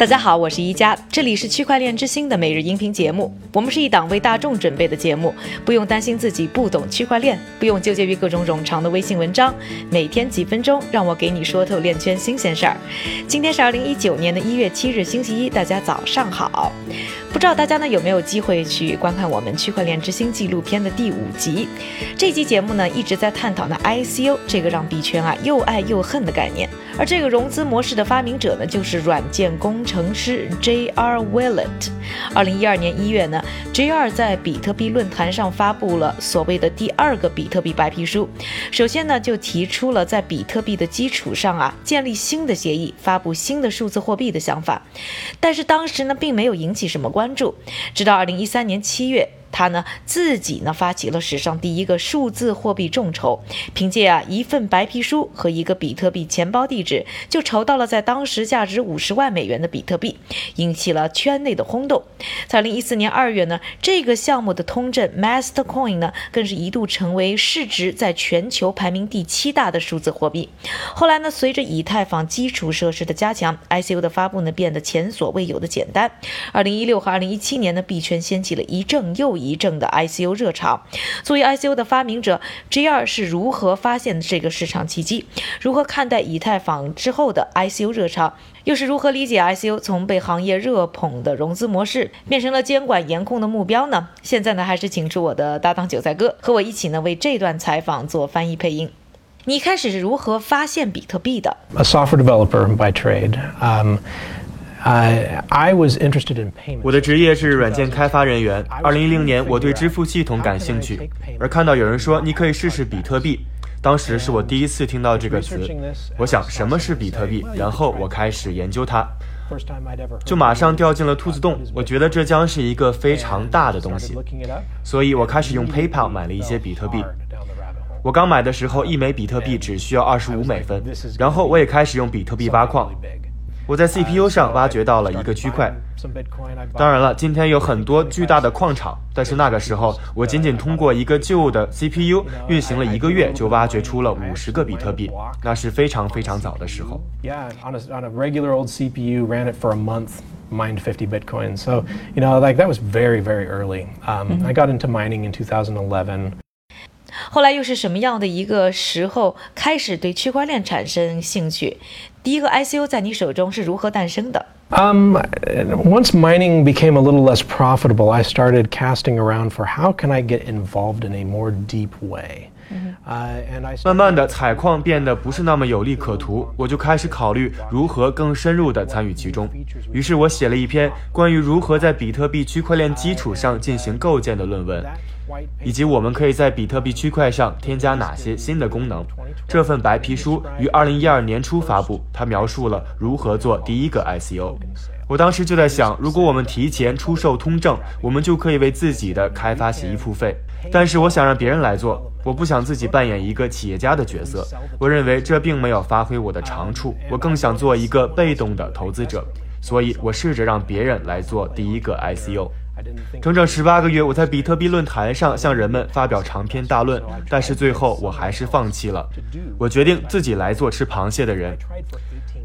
大家好，我是一佳，这里是区块链之星的每日音频节目。我们是一档为大众准备的节目，不用担心自己不懂区块链，不用纠结于各种冗长的微信文章，每天几分钟，让我给你说透链圈新鲜事儿。今天是二零一九年的一月七日，星期一，大家早上好。不知道大家呢有没有机会去观看我们区块链之星纪录片的第五集？这期节目呢一直在探讨呢 ICO 这个让币圈啊又爱又恨的概念，而这个融资模式的发明者呢就是软件工程师 J.R. Willett。二零一二年一月呢，J.R. 在比特币论坛上发布了所谓的第二个比特币白皮书。首先呢就提出了在比特币的基础上啊建立新的协议，发布新的数字货币的想法。但是当时呢并没有引起什么关。关注，直到二零一三年七月。他呢自己呢发起了史上第一个数字货币众筹，凭借啊一份白皮书和一个比特币钱包地址，就筹到了在当时价值五十万美元的比特币，引起了圈内的轰动。在二零一四年二月呢，这个项目的通证 Mastercoin 呢，更是一度成为市值在全球排名第七大的数字货币。后来呢，随着以太坊基础设施的加强，ICO 的发布呢变得前所未有的简单。二零一六和二零一七年呢，币圈掀起了一阵又一阵的 I C U 热潮。作为 I C U 的发明者，G 二是如何发现这个市场奇迹？如何看待以太坊之后的 I C U 热潮？又是如何理解 I C U 从被行业热捧的融资模式，变成了监管严控的目标呢？现在呢，还是请出我的搭档韭菜哥和我一起呢，为这段采访做翻译配音。你一开始是如何发现比特币的？A software developer by trade. 我的职业是软件开发人员。二零一零年，我对支付系统感兴趣，而看到有人说你可以试试比特币，当时是我第一次听到这个词。我想什么是比特币，然后我开始研究它，就马上掉进了兔子洞。我觉得这将是一个非常大的东西，所以我开始用 PayPal 买了一些比特币。我刚买的时候，一枚比特币只需要二十五美分，然后我也开始用比特币挖矿。我在 CPU 上挖掘到了一个区块。当然了，今天有很多巨大的矿场，但是那个时候我仅仅通过一个旧的 CPU 运行了一个月，就挖掘出了五十个比特币，那是非常非常早的时候。Yeah, on a on a regular old CPU, ran it for a month, mined 50 Bitcoin. So you know, like that was very very early. Um, I got into mining in 2011. 后来又是什么样的一个时候开始对区块链产生兴趣？第一个 ICO 在你手中是如何诞生的？Um, once mining became a little less profitable, I started casting around for how can I get involved in a more deep way. 慢慢的，采矿变得不是那么有利可图，我就开始考虑如何更深入的参与其中。于是我写了一篇关于如何在比特币区块链基础上进行构建的论文。以及我们可以在比特币区块上添加哪些新的功能？这份白皮书于二零一二年初发布，它描述了如何做第一个 ICO。我当时就在想，如果我们提前出售通证，我们就可以为自己的开发协议付费。但是我想让别人来做，我不想自己扮演一个企业家的角色。我认为这并没有发挥我的长处，我更想做一个被动的投资者。所以我试着让别人来做第一个 ICO。整整十八个月，我在比特币论坛上向人们发表长篇大论，但是最后我还是放弃了。我决定自己来做吃螃蟹的人。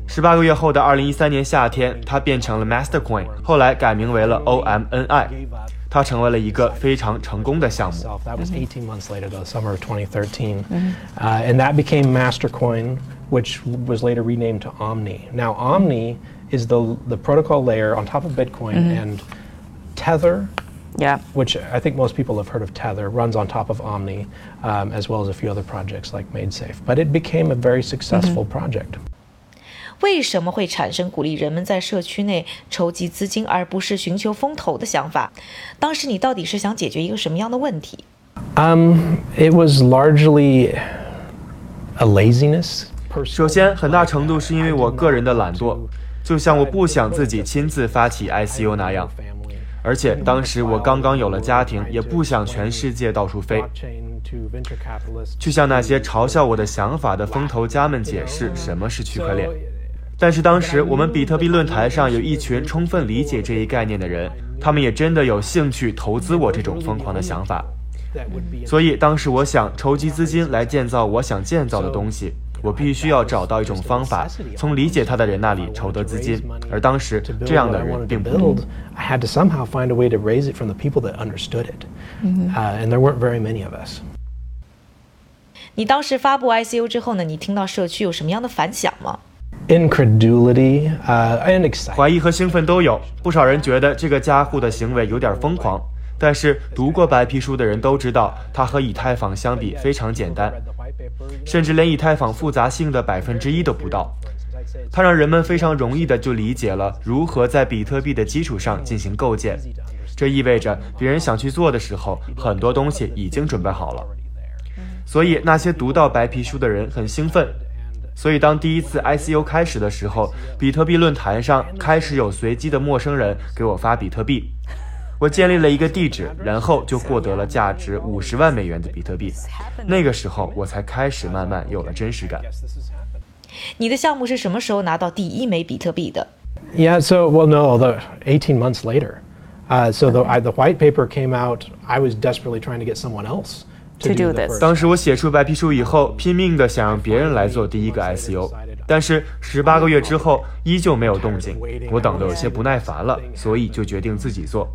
十八个月后的二零一三年夏天，它变成了 Mastercoin，后来改名为了 OMNI，它成为了一个非常成功的项目。That was eighteen months later, the summer of 2013, and that became Mastercoin, which was later renamed to Omni. Now Omni is the the protocol layer on top of Bitcoin and Tether, yeah, which I think most people have heard of Tether, runs on top of Omni, um, as well as a few other projects like MadeSafe. But it became a very successful project. 为什么会产生鼓励人们在社区内筹集资金，而不是寻求风投的想法？当时你到底是想解决一个什么样的问题？Um, it was largely a laziness. 首先，很大程度是因为我个人的懒惰，就像我不想自己亲自发起 ICO 那样。而且当时我刚刚有了家庭，也不想全世界到处飞，去向那些嘲笑我的想法的风投家们解释什么是区块链。但是当时我们比特币论坛上有一群充分理解这一概念的人，他们也真的有兴趣投资我这种疯狂的想法。所以当时我想筹集资金来建造我想建造的东西。我必须要找到一种方法，从理解他的人那里筹得资金。而当时这样的人并不多。I had to somehow find a way to raise it from the people that understood it, uh, and there weren't very many of us. 你当时发布 ICO 之后呢？你听到社区有什么样的反响吗？Incredulity, uh, and 怀疑和兴奋都有。不少人觉得这个家户的行为有点疯狂，但是读过白皮书的人都知道，它和以太坊相比非常简单，甚至连以太坊复杂性的百分之一都不到。它让人们非常容易的就理解了如何在比特币的基础上进行构建。这意味着别人想去做的时候，很多东西已经准备好了。所以那些读到白皮书的人很兴奋。所以当第一次 ICO 开始的时候，比特币论坛上开始有随机的陌生人给我发比特币。我建立了一个地址，然后就获得了价值五十万美元的比特币。那个时候我才开始慢慢有了真实感。你的项目是什么时候拿到第一枚比特币的？Yeah, so well, no, the eighteen months later. Uh, so the I, the white paper came out. I was desperately trying to get someone else. To do this. 当时我写出白皮书以后，拼命的想让别人来做第一个 ICO。但是十八个月之后依旧没有动静，我等得有些不耐烦了，所以就决定自己做。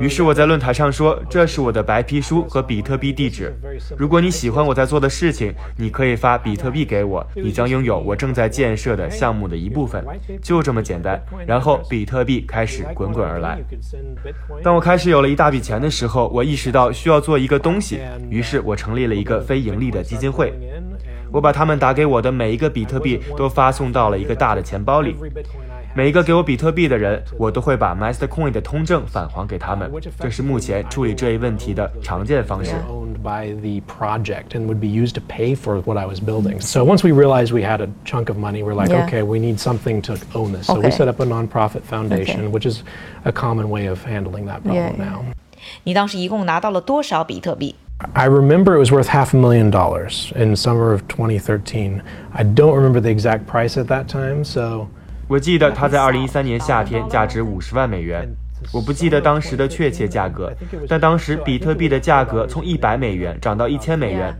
于是我在论坛上说：“这是我的白皮书和比特币地址。如果你喜欢我在做的事情，你可以发比特币给我，你将拥有我正在建设的项目的一部分。就这么简单。”然后比特币开始滚滚而来。当我开始有了一大笔钱的时候，我意识到需要做一个东西，于是我成立了一个非盈利的基金会。我把他们打给我的每一个比特币都发送到了一个大的钱包里。每一个给我比特币的人，我都会把 Mastercoin 的通证返还给他们。这是目前处理这一问题的常见方式。by the project and would be used to pay for what I was building. So once we realized we had a chunk of money, we're like, yeah. okay, we need something to own this. So okay. we set up a nonprofit foundation, okay. which is a common way of handling that problem yeah, yeah. now. 你当时一共拿到了多少比特币 ？I remember it was worth half a million dollars in summer of 2013. I don't remember the exact price at that time, so. 我记得它在2013年夏天价值50万美元。我不记得当时的确切价格，但当时比特币的价格从100美元涨到1000美元，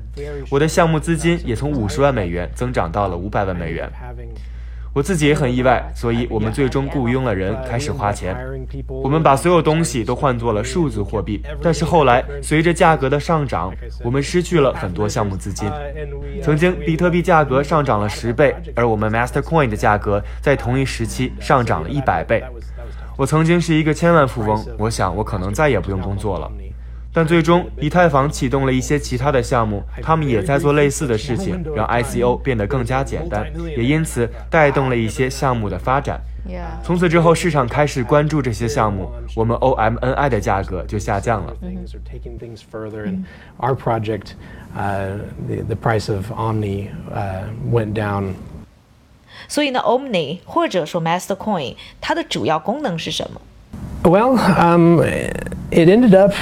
我的项目资金也从50万美元增长到了500万美元。我自己也很意外，所以我们最终雇佣了人，开始花钱。我们把所有东西都换作了数字货币，但是后来随着价格的上涨，我们失去了很多项目资金。曾经比特币价格上涨了十倍，而我们 Mastercoin 的价格在同一时期上涨了一百倍。我曾经是一个千万富翁，我想我可能再也不用工作了。但最终，以太坊启动了一些其他的项目，他们也在做类似的事情，让 ICO 变得更加简单，也因此带动了一些项目的发展。从此之后，市场开始关注这些项目，我们 OMNI 的价格就下降了。Our project, uh, the the price of Omni, uh, went down. 所以呢，Omni 或者说 Mastercoin，它的主要功能是什么？Well, um, it ended up.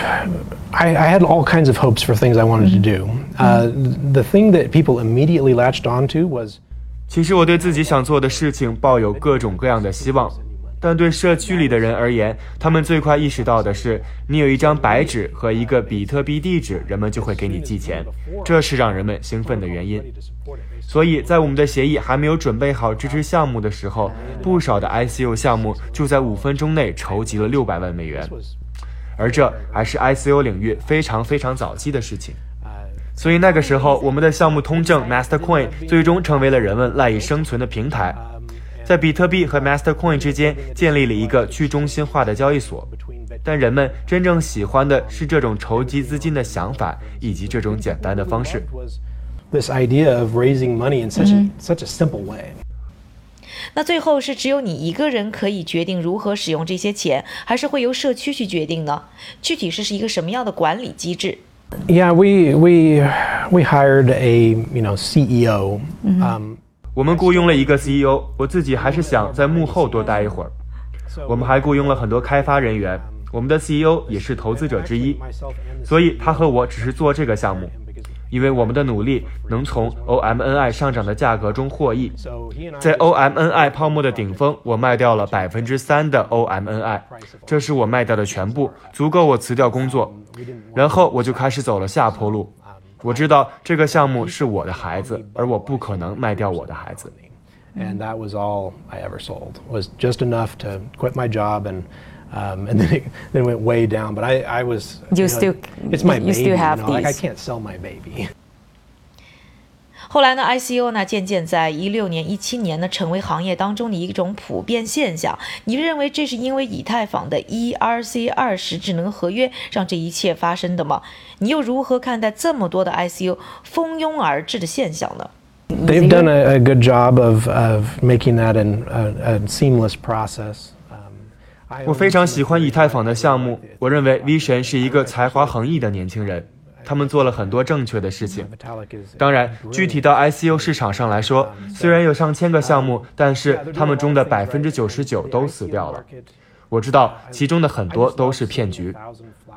I, I, had all kinds of hopes for things I wanted to do. Uh, the thing that people immediately latched onto was. 其实我对自己想做的事情抱有各种各样的希望，但对社区里的人而言，他们最快意识到的是，你有一张白纸和一个比特币地址，人们就会给你寄钱，这是让人们兴奋的原因。所以在我们的协议还没有准备好支持项目的时候，不少的 ICO 项目就在五分钟内筹集了六百万美元，而这还是 ICO 领域非常非常早期的事情。所以那个时候，我们的项目通证 Mastercoin 最终成为了人们赖以生存的平台，在比特币和 Mastercoin 之间建立了一个去中心化的交易所。但人们真正喜欢的是这种筹集资金的想法以及这种简单的方式。this idea of raising money in such a such a simple way. 那最后是只有你一个人可以决定如何使用这些钱，还是会由社区去决定呢？具体是是一个什么样的管理机制？Yeah, we we we hired a you know CEO. Um, 我们雇佣了一个 CEO，我自己还是想在幕后多待一会儿。我们还雇佣了很多开发人员，我们的 CEO 也是投资者之一，所以他和我只是做这个项目。因为我们的努力能从 OMNI 上涨的价格中获益，在 OMNI 泡沫的顶峰，我卖掉了百分之三的 OMNI，这是我卖掉的全部，足够我辞掉工作，然后我就开始走了下坡路。我知道这个项目是我的孩子，而我不可能卖掉我的孩子。And that was all I ever sold was just enough to quit my job and um, and then it, then it went way down. But I, I was You know, still- it's my you baby. still have you know, like I these. can't sell my baby. 后来呢，ICO 呢渐渐在一六年、一七年呢成为行业当中的一种普遍现象。你认为这是因为以太坊的 ERC 二十智能合约让这一切发生的吗？你又如何看待这么多的 ICO 蜂拥而至的现象呢？ They've done a, a good job of, of making that an, a, a seamless process. Um, 我非常喜欢以太坊的项目我认为 V 神是一个才华横溢的年轻人，他们做了很多正确的事情。当然，具体到 ICO 市场上来说，虽然有上千个项目，但是他们中的百分之九十九都死掉了。我知道其中的很多都是骗局，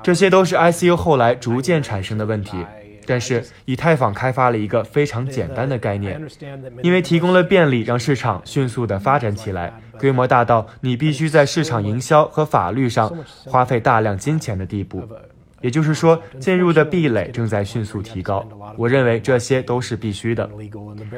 这些都是 ICO 后来逐渐产生的问题。但是以太坊开发了一个非常简单的概念，因为提供了便利，让市场迅速的发展起来，规模大到你必须在市场营销和法律上花费大量金钱的地步。也就是说，进入的壁垒正在迅速提高。我认为这些都是必须的，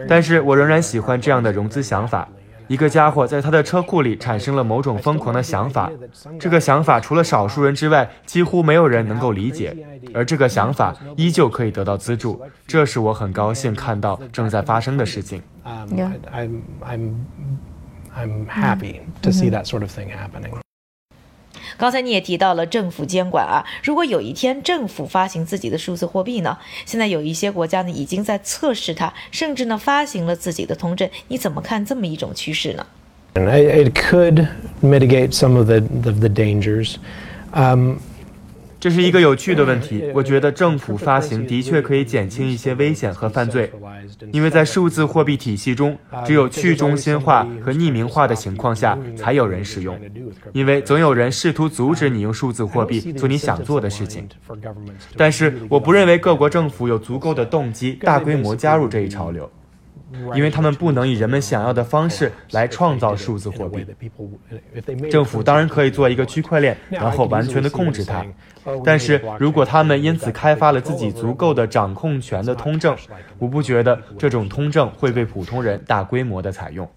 但是我仍然喜欢这样的融资想法。一个家伙在他的车库里产生了某种疯狂的想法，这个想法除了少数人之外，几乎没有人能够理解，而这个想法依旧可以得到资助，这是我很高兴看到正在发生的事情。Um, Yeah. I'm, I'm, I'm happy to see that sort of thing happening. 刚才你也提到了政府监管啊，如果有一天政府发行自己的数字货币呢？现在有一些国家呢已经在测试它，甚至呢发行了自己的通证，你怎么看这么一种趋势呢？And it, could mitigate some of the, the, the dangers. Um, 这是一个有趣的问题。我觉得政府发行的确可以减轻一些危险和犯罪，因为在数字货币体系中，只有去中心化和匿名化的情况下才有人使用，因为总有人试图阻止你用数字货币做你想做的事情。但是我不认为各国政府有足够的动机大规模加入这一潮流。因为他们不能以人们想要的方式来创造数字货币。政府当然可以做一个区块链，然后完全的控制它。但是如果他们因此开发了自己足够的掌控权的通证，我不觉得这种通证会被普通人大规模的采用。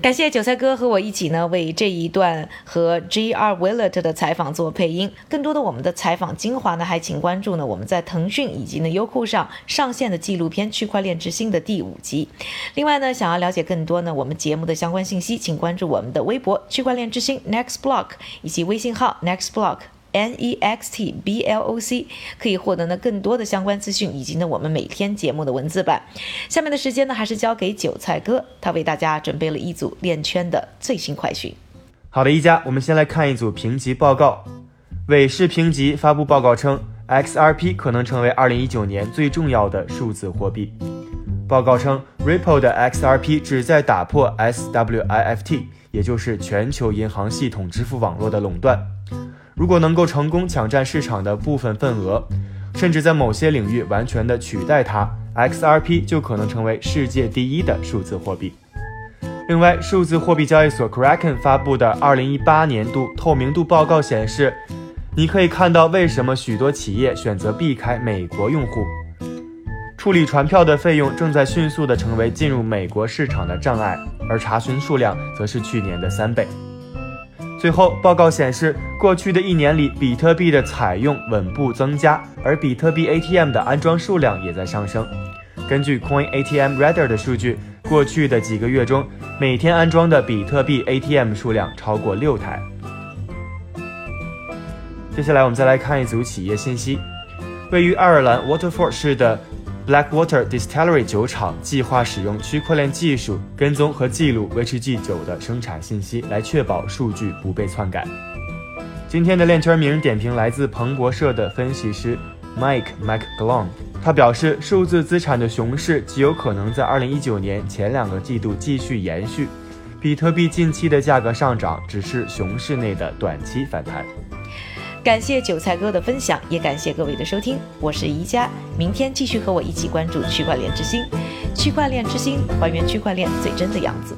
感谢韭菜哥和我一起呢，为这一段和 G.R. Willett 的采访做配音。更多的我们的采访精华呢，还请关注呢我们在腾讯以及呢优酷上上线的纪录片《区块链之星》的第五集。另外呢，想要了解更多呢我们节目的相关信息，请关注我们的微博“区块链之星 Next Block” 以及微信号 Next Block。N E X T B L O C 可以获得呢更多的相关资讯，以及呢我们每天节目的文字版。下面的时间呢，还是交给韭菜哥，他为大家准备了一组链圈的最新快讯。好的，一加，我们先来看一组评级报告。韦氏评级发布报告称，XRP 可能成为2019年最重要的数字货币。报告称，Ripple 的 XRP 旨在打破 SWIFT，也就是全球银行系统支付网络的垄断。如果能够成功抢占市场的部分份额，甚至在某些领域完全的取代它，XRP 就可能成为世界第一的数字货币。另外，数字货币交易所 Kraken 发布的2018年度透明度报告显示，你可以看到为什么许多企业选择避开美国用户。处理传票的费用正在迅速地成为进入美国市场的障碍，而查询数量则是去年的三倍。最后，报告显示，过去的一年里，比特币的采用稳步增加，而比特币 ATM 的安装数量也在上升。根据 Coin ATM Radar 的数据，过去的几个月中，每天安装的比特币 ATM 数量超过六台。接下来，我们再来看一组企业信息。位于爱尔兰 Waterford 市的 Blackwater Distillery 酒厂计划使用区块链技术跟踪和记录威士忌酒的生产信息，来确保数据不被篡改。今天的链圈名人点评来自彭博社的分析师 Mike McGlone，他表示，数字资产的熊市极有可能在2019年前两个季度继续延续。比特币近期的价格上涨只是熊市内的短期反弹。感谢韭菜哥的分享，也感谢各位的收听，我是宜家，明天继续和我一起关注区块链之星，区块链之星还原区块链最真的样子。